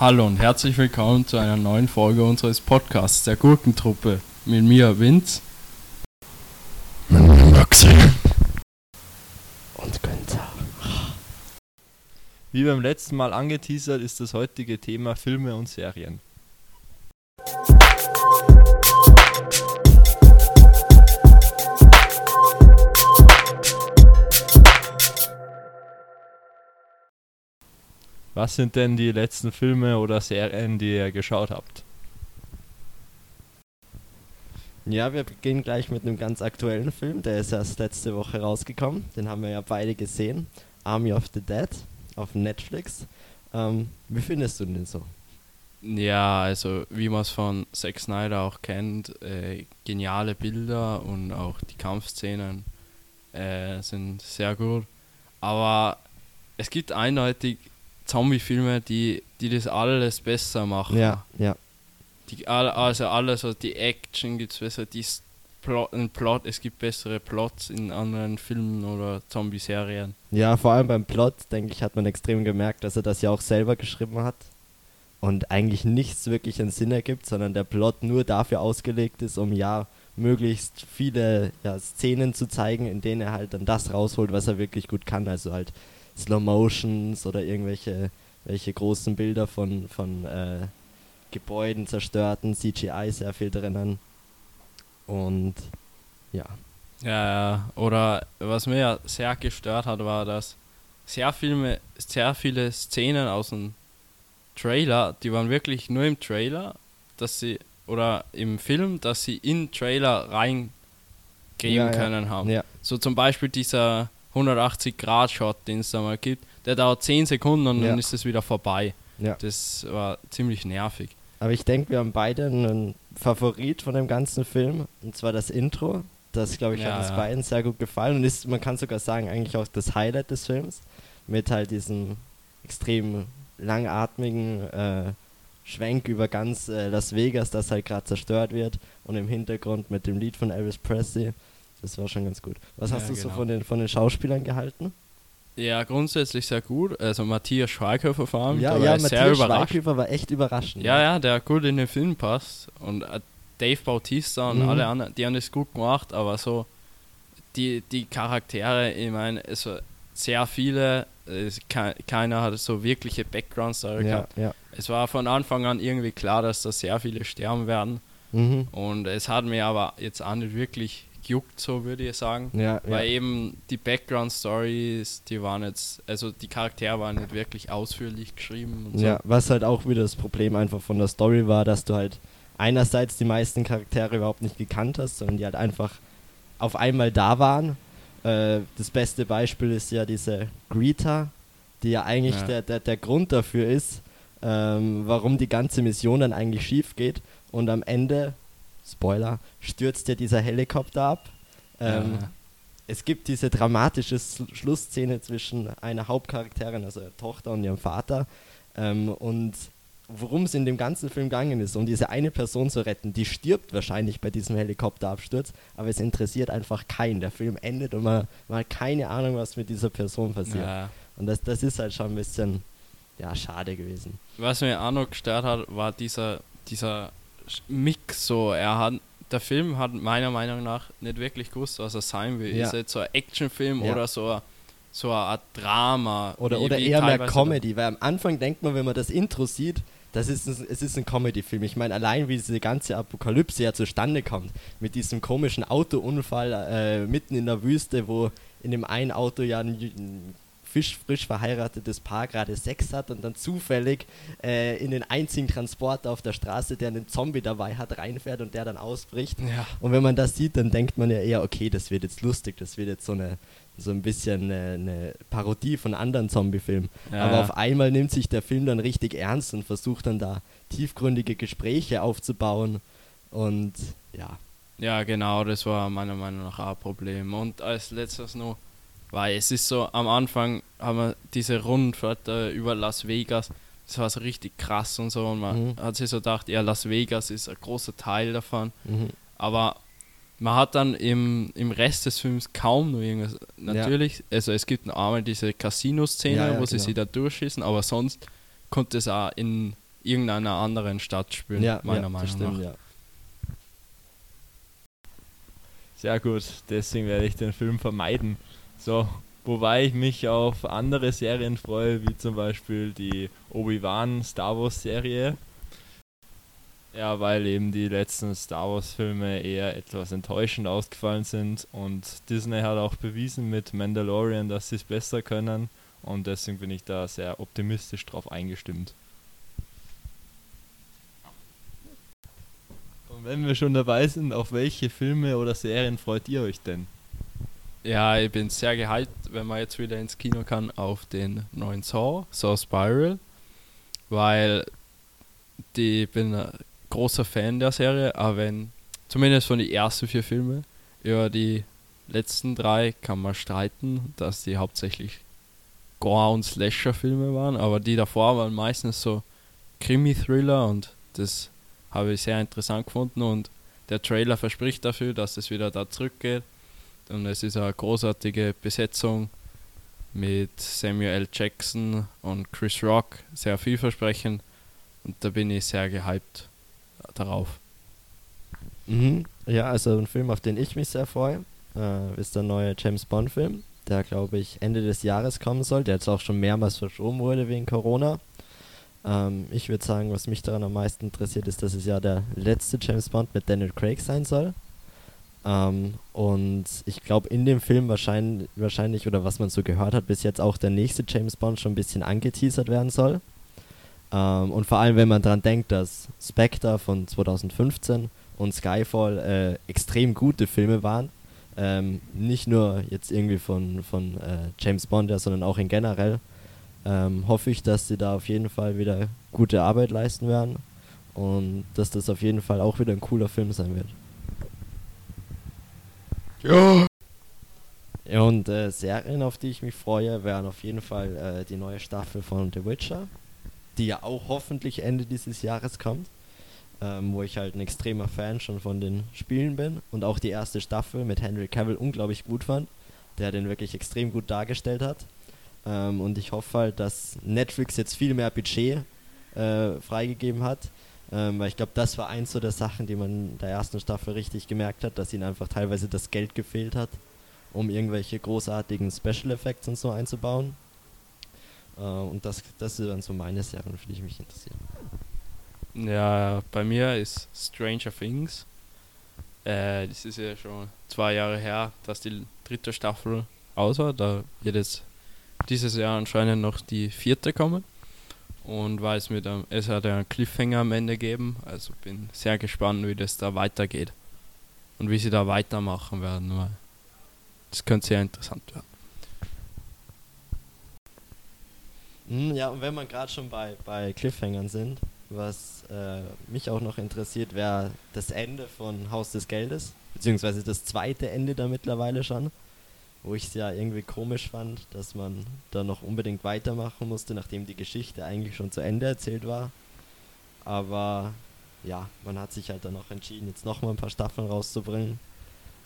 Hallo und herzlich willkommen zu einer neuen Folge unseres Podcasts der Gurkentruppe. Mit mir Vince. Maxi. Und Günther. Wie beim letzten Mal angeteasert ist das heutige Thema Filme und Serien. Was sind denn die letzten Filme oder Serien, die ihr geschaut habt? Ja, wir beginnen gleich mit einem ganz aktuellen Film. Der ist erst letzte Woche rausgekommen. Den haben wir ja beide gesehen. Army of the Dead auf Netflix. Ähm, wie findest du den so? Ja, also wie man es von Zack Snyder auch kennt, äh, geniale Bilder und auch die Kampfszenen äh, sind sehr gut. Aber es gibt eindeutig Zombie-Filme, die, die das alles besser machen. Ja, ja. Die, also alles, also die Action gibt es besser, die Plot, ein Plot, es gibt bessere Plots in anderen Filmen oder Zombie-Serien. Ja, vor allem beim Plot, denke ich, hat man extrem gemerkt, dass er das ja auch selber geschrieben hat. Und eigentlich nichts wirklich einen Sinn ergibt, sondern der Plot nur dafür ausgelegt ist, um ja möglichst viele ja, Szenen zu zeigen, in denen er halt dann das rausholt, was er wirklich gut kann. Also halt Slow Motions oder irgendwelche welche großen Bilder von, von äh, Gebäuden zerstörten, CGI sehr viel drinnen. Und ja. Ja, ja. Oder was mir ja sehr gestört hat, war, dass sehr viele, sehr viele Szenen aus dem Trailer, die waren wirklich nur im Trailer, dass sie, oder im Film, dass sie in Trailer reingeben Ja, ja. können haben. Ja, So zum Beispiel dieser 180-Grad-Shot, den es da mal gibt, der dauert 10 Sekunden und Ja. dann ist es wieder vorbei. ja. Das war ziemlich nervig. Aber ich denke, wir haben beide einen Favorit von dem ganzen Film, und zwar das Intro. Das, glaube ich, Ja, hat uns beiden sehr gut gefallen und ist, man kann sogar sagen, eigentlich auch das Highlight des Films. Mit halt diesem extrem langatmigen äh, Schwenk über ganz äh, Las Vegas, das halt gerade zerstört wird. Und im Hintergrund mit dem Lied von Elvis Presley. Das war schon ganz gut. Was Ja, hast du so genau. von den, von den Schauspielern gehalten? Ja, grundsätzlich sehr gut. Also Matthias Schweighöfer vor allem, ja, da war ja, sehr Matthias überrascht. Schweighöfer war echt überraschend. Ja, ja, der gut in den Film passt. Und äh, Dave Bautista und Mhm. alle anderen, die haben das gut gemacht, aber so die, die Charaktere, ich meine, es war sehr viele, es, ke keiner hat so wirkliche Background-Story ja, gehabt. ja. Es war von Anfang an irgendwie klar, dass da sehr viele sterben werden. Mhm. Und es hat mir aber jetzt auch nicht wirklich gejuckt, so würde ich sagen. Ja, ja. Weil eben die Background-Stories, die waren jetzt, also die Charaktere waren nicht wirklich ausführlich geschrieben und so. Ja, was halt auch wieder das Problem einfach von der Story war, dass du halt einerseits die meisten Charaktere überhaupt nicht gekannt hast, sondern die halt einfach auf einmal da waren. Äh, das beste Beispiel ist ja diese Greta, die ja eigentlich Ja. Der, der, der Grund dafür ist, ähm, warum die ganze Mission dann eigentlich schief geht. Und am Ende, Spoiler, stürzt ja dieser Helikopter ab. Ähm, Ja. es gibt diese dramatische Schlussszene zwischen einer Hauptcharakterin, also der Tochter und ihrem Vater. Ähm, und worum es in dem ganzen Film gegangen ist, um diese eine Person zu retten, die stirbt wahrscheinlich bei diesem Helikopterabsturz, aber es interessiert einfach keinen. Der Film endet und man, man hat keine Ahnung, was mit dieser Person passiert. Ja. Und das, das ist halt schon ein bisschen, ja, schade gewesen. Was mir auch noch gestört hat, war dieser, dieser Mix so. Er hat, der Film hat meiner Meinung nach nicht wirklich gewusst, was er sein will. Ja. Ist er jetzt so ein Actionfilm Ja. oder so ein, so eine Art Drama? Oder, wie- oder wie eher mehr Comedy, weil am Anfang denkt man, wenn man das Intro sieht, das ist ein, es ist ein Comedy-Film. Ich meine, allein wie diese ganze Apokalypse ja zustande kommt, mit diesem komischen Autounfall äh, mitten in der Wüste, wo in dem einen Auto ja ein, ein fisch, frisch verheiratetes Paar gerade Sex hat und dann zufällig äh, in den einzigen Transporter auf der Straße, der einen Zombie dabei hat, reinfährt und der dann ausbricht. Ja. Und wenn man das sieht, dann denkt man ja eher, okay, das wird jetzt lustig, das wird jetzt so eine so ein bisschen eine, eine Parodie von anderen Zombie-Filmen. Ja, Aber auf einmal nimmt sich der Film dann richtig ernst und versucht dann da tiefgründige Gespräche aufzubauen. Und ja, Ja, genau, das war meiner Meinung nach auch ein Problem. Und als letztes noch, weil es ist so, am Anfang haben wir diese Rundfahrt äh, über Las Vegas, das war so richtig krass und so. Und man Mhm. hat sich so gedacht, ja, Las Vegas ist ein großer Teil davon. mhm. Aber man hat dann im, im Rest des Films kaum noch irgendwas. Natürlich, also es gibt noch einmal diese Casino-Szene, Ja, ja, wo sie genau. sich da durchschießen, aber sonst konnte es auch in irgendeiner anderen Stadt spielen, Ja, meiner ja, Meinung das stimmt, nach. ja. Sehr gut, deswegen werde ich den Film vermeiden. So, wobei ich mich auf andere Serien freue, wie zum Beispiel die Obi-Wan Star Wars Serie. Ja, weil eben die letzten Star Wars Filme eher etwas enttäuschend ausgefallen sind und Disney hat auch bewiesen mit Mandalorian, dass sie es besser können und deswegen bin ich da sehr optimistisch drauf eingestimmt. Und wenn wir schon dabei sind, auf welche Filme oder Serien freut ihr euch denn? Ja, ich bin sehr gehypt, wenn man jetzt wieder ins Kino kann, auf den neuen Saw, Saw Spiral, weil ich bin ein großer Fan der Serie, aber wenn, zumindest von den ersten vier Filmen, über die letzten drei kann man streiten, dass die hauptsächlich Gore- und Slasher-Filme waren, aber die davor waren meistens so Krimi-Thriller und das habe ich sehr interessant gefunden. Und der Trailer verspricht dafür, dass es wieder da zurückgeht. Und es ist eine großartige Besetzung mit Samuel L. Jackson und Chris Rock, sehr vielversprechend. Und da bin ich sehr gehypt darauf. Mhm. Ja, also ein Film, auf den ich mich sehr freue, äh, ist der neue James Bond-Film, der, glaube ich, Ende des Jahres kommen soll, der jetzt auch schon mehrmals verschoben wurde wegen Corona. Ähm, ich würde sagen, was mich daran am meisten interessiert, ist, dass es ja der letzte James Bond mit Daniel Craig sein soll. Ähm, und ich glaube, in dem Film wahrscheinlich, wahrscheinlich, oder was man so gehört hat, bis jetzt auch der nächste James Bond schon ein bisschen angeteasert werden soll. Ähm, und vor allem, wenn man daran denkt, dass Spectre von 2015 und Skyfall äh, extrem gute Filme waren. Ähm, nicht nur jetzt irgendwie von, von äh, James Bond, ja, sondern auch in generell. Ähm, hoffe ich, dass sie da auf jeden Fall wieder gute Arbeit leisten werden und dass das auf jeden Fall auch wieder ein cooler Film sein wird. Ja! Und äh, Serien, auf die ich mich freue, wären auf jeden Fall äh, die neue Staffel von The Witcher, die ja auch hoffentlich Ende dieses Jahres kommt, ähm, wo ich halt ein extremer Fan schon von den Spielen bin und auch die erste Staffel mit Henry Cavill unglaublich gut fand, der den wirklich extrem gut dargestellt hat. Ähm, und ich hoffe halt, dass Netflix jetzt viel mehr Budget äh, freigegeben hat, ähm, weil ich glaube, das war eins so der Sachen, die man in der ersten Staffel richtig gemerkt hat, dass ihnen einfach teilweise das Geld gefehlt hat um irgendwelche großartigen Special Effects und so einzubauen. Äh, und das, das sind dann so meine Serien, für die ich mich interessiere. Ja, bei mir ist Stranger Things. Äh, das ist ja schon zwei Jahre her, dass die dritte Staffel aus war. Da wird jetzt dieses Jahr anscheinend noch die vierte kommen. Und weil es mit einem, es hat einen Cliffhanger am Ende gegeben. Also bin sehr gespannt, wie das da weitergeht. Und wie sie da weitermachen werden, weil das könnte sehr interessant werden. Hm, ja, und wenn wir gerade schon bei, bei Cliffhangern sind, was äh, mich auch noch interessiert, wäre das Ende von Haus des Geldes, beziehungsweise das zweite Ende da mittlerweile schon, wo ich es ja irgendwie komisch fand, dass man da noch unbedingt weitermachen musste, nachdem die Geschichte eigentlich schon zu Ende erzählt war. Aber ja, man hat sich halt dann auch entschieden, jetzt nochmal ein paar Staffeln rauszubringen.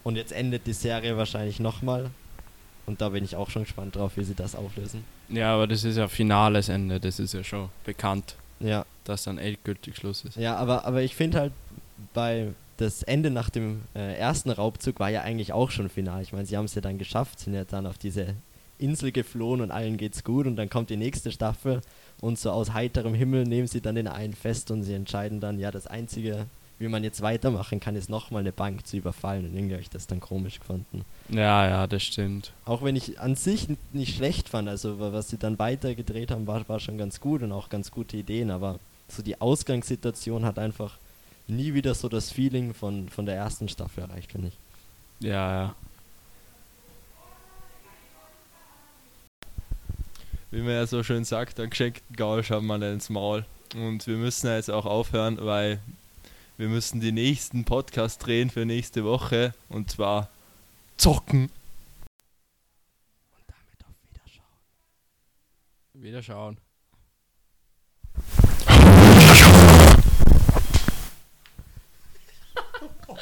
Und jetzt endet die Serie wahrscheinlich nochmal. Und da bin ich auch schon gespannt drauf, wie sie das auflösen. Ja, aber das ist ja finales Ende, das ist ja schon bekannt, Ja, dass dann endgültig Schluss ist. ja aber, aber ich finde halt, bei das Ende nach dem äh, ersten Raubzug war ja eigentlich auch schon final. Ich meine, sie haben es ja dann geschafft, sind ja dann auf diese Insel geflohen und allen geht's gut. Und dann kommt die nächste Staffel und so aus heiterem Himmel nehmen sie dann den einen fest und sie entscheiden dann, ja, das Einzige, wie man jetzt weitermachen kann, ist nochmal eine Bank zu überfallen. Und irgendwie habe ich das dann komisch gefunden. Ja, ja, das stimmt. Auch wenn ich an sich nicht schlecht fand, also wa- was sie dann weiter gedreht haben, war, war schon ganz gut und auch ganz gute Ideen, aber so die Ausgangssituation hat einfach nie wieder so das Feeling von, von der ersten Staffel erreicht, finde ich. Ja, ja. Wie man ja so schön sagt, einen geschenkten Gaul schaut man ins Maul. Und wir müssen jetzt auch aufhören, weil wir müssen die nächsten Podcast drehen für nächste Woche. Und zwar zocken. Und damit auf Wiederschauen. Wieder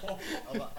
Aber, aber